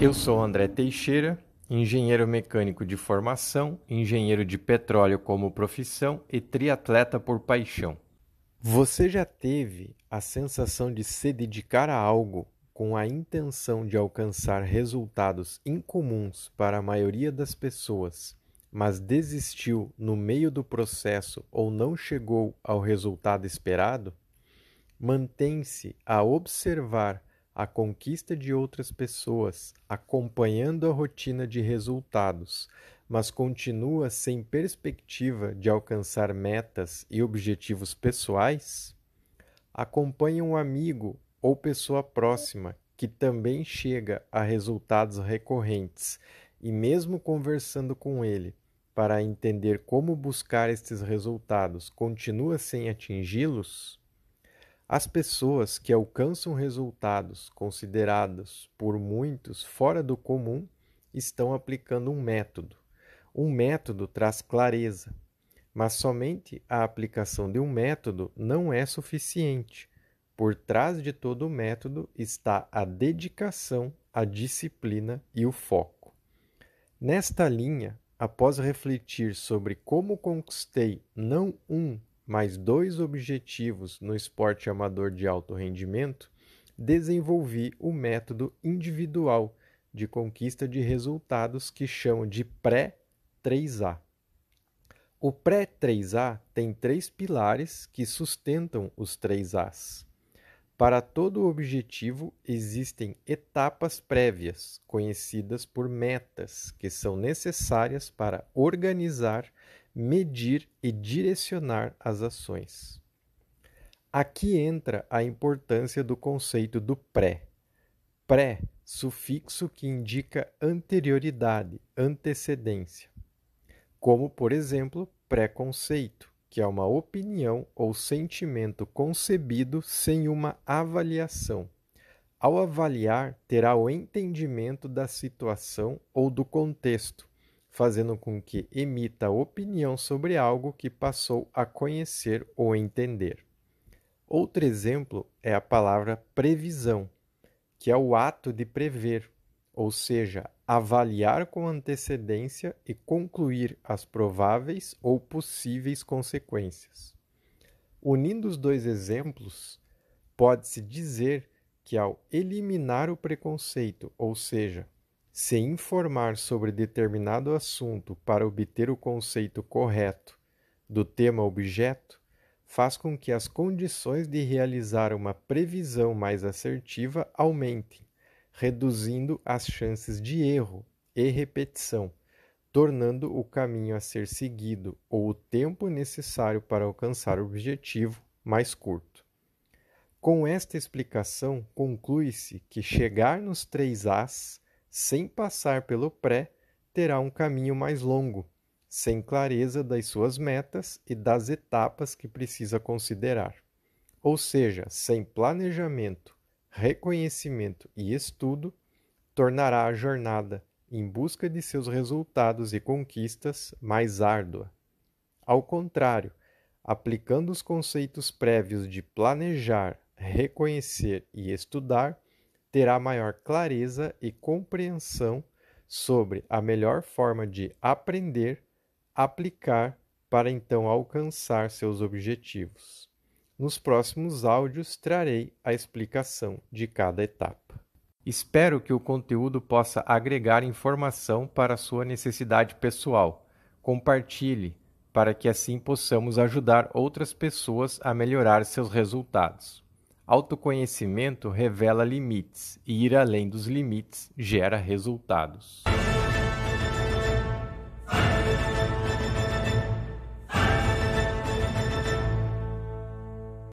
Eu sou André Teixeira engenheiro mecânico de formação, engenheiro de petróleo como profissão e triatleta por paixão. Você já teve a sensação de se dedicar a algo com a intenção de alcançar resultados incomuns para a maioria das pessoas, mas desistiu no meio do processo ou não chegou ao resultado esperado? Mantém-se a observar a conquista de outras pessoas, acompanhando a rotina de resultados, mas continua sem perspectiva de alcançar metas e objetivos pessoais? Acompanhe um amigo ou pessoa próxima que também chega a resultados recorrentes e, mesmo conversando com ele para entender como buscar estes resultados, continua sem atingi-los? As pessoas que alcançam resultados considerados por muitos fora do comum estão aplicando um método. Um método traz clareza, mas somente a aplicação de um método não é suficiente. Por trás de todo o método está a dedicação, a disciplina e o foco. Nesta linha, após refletir sobre como conquistei não um, mais dois objetivos no esporte amador de alto rendimento, desenvolvi o método individual de conquista de resultados que chamo de pré-3A. O pré-3A tem três pilares que sustentam os três As. Para todo objetivo existem etapas prévias, conhecidas por metas, que são necessárias para organizar medir e direcionar as ações. Aqui entra a importância do conceito do pré. Pré, sufixo que indica anterioridade, antecedência. Como, por exemplo, preconceito, que é uma opinião ou sentimento concebido sem uma avaliação. Ao avaliar, terá o entendimento da situação ou do contexto, fazendo com que emita opinião sobre algo que passou a conhecer ou entender. Outro exemplo é a palavra previsão, que é o ato de prever, ou seja, avaliar com antecedência e concluir as prováveis ou possíveis consequências. Unindo os dois exemplos, pode-se dizer que ao eliminar o preconceito, ou seja, se informar sobre determinado assunto para obter o conceito correto do tema objeto faz com que as condições de realizar uma previsão mais assertiva aumentem, reduzindo as chances de erro e repetição, tornando o caminho a ser seguido ou o tempo necessário para alcançar o objetivo mais curto. Com esta explicação, conclui-se que chegar nos três As sem passar pelo pré, terá um caminho mais longo, sem clareza das suas metas e das etapas que precisa considerar. Ou seja, sem planejamento, reconhecimento e estudo, tornará a jornada em busca de seus resultados e conquistas mais árdua. Ao contrário, aplicando os conceitos prévios de planejar, reconhecer e estudar, terá maior clareza e compreensão sobre a melhor forma de aprender, aplicar para então alcançar seus objetivos. Nos próximos áudios trarei a explicação de cada etapa. Espero que o conteúdo possa agregar informação para sua necessidade pessoal. Compartilhe para que assim possamos ajudar outras pessoas a melhorar seus resultados. Autoconhecimento revela limites e ir além dos limites gera resultados.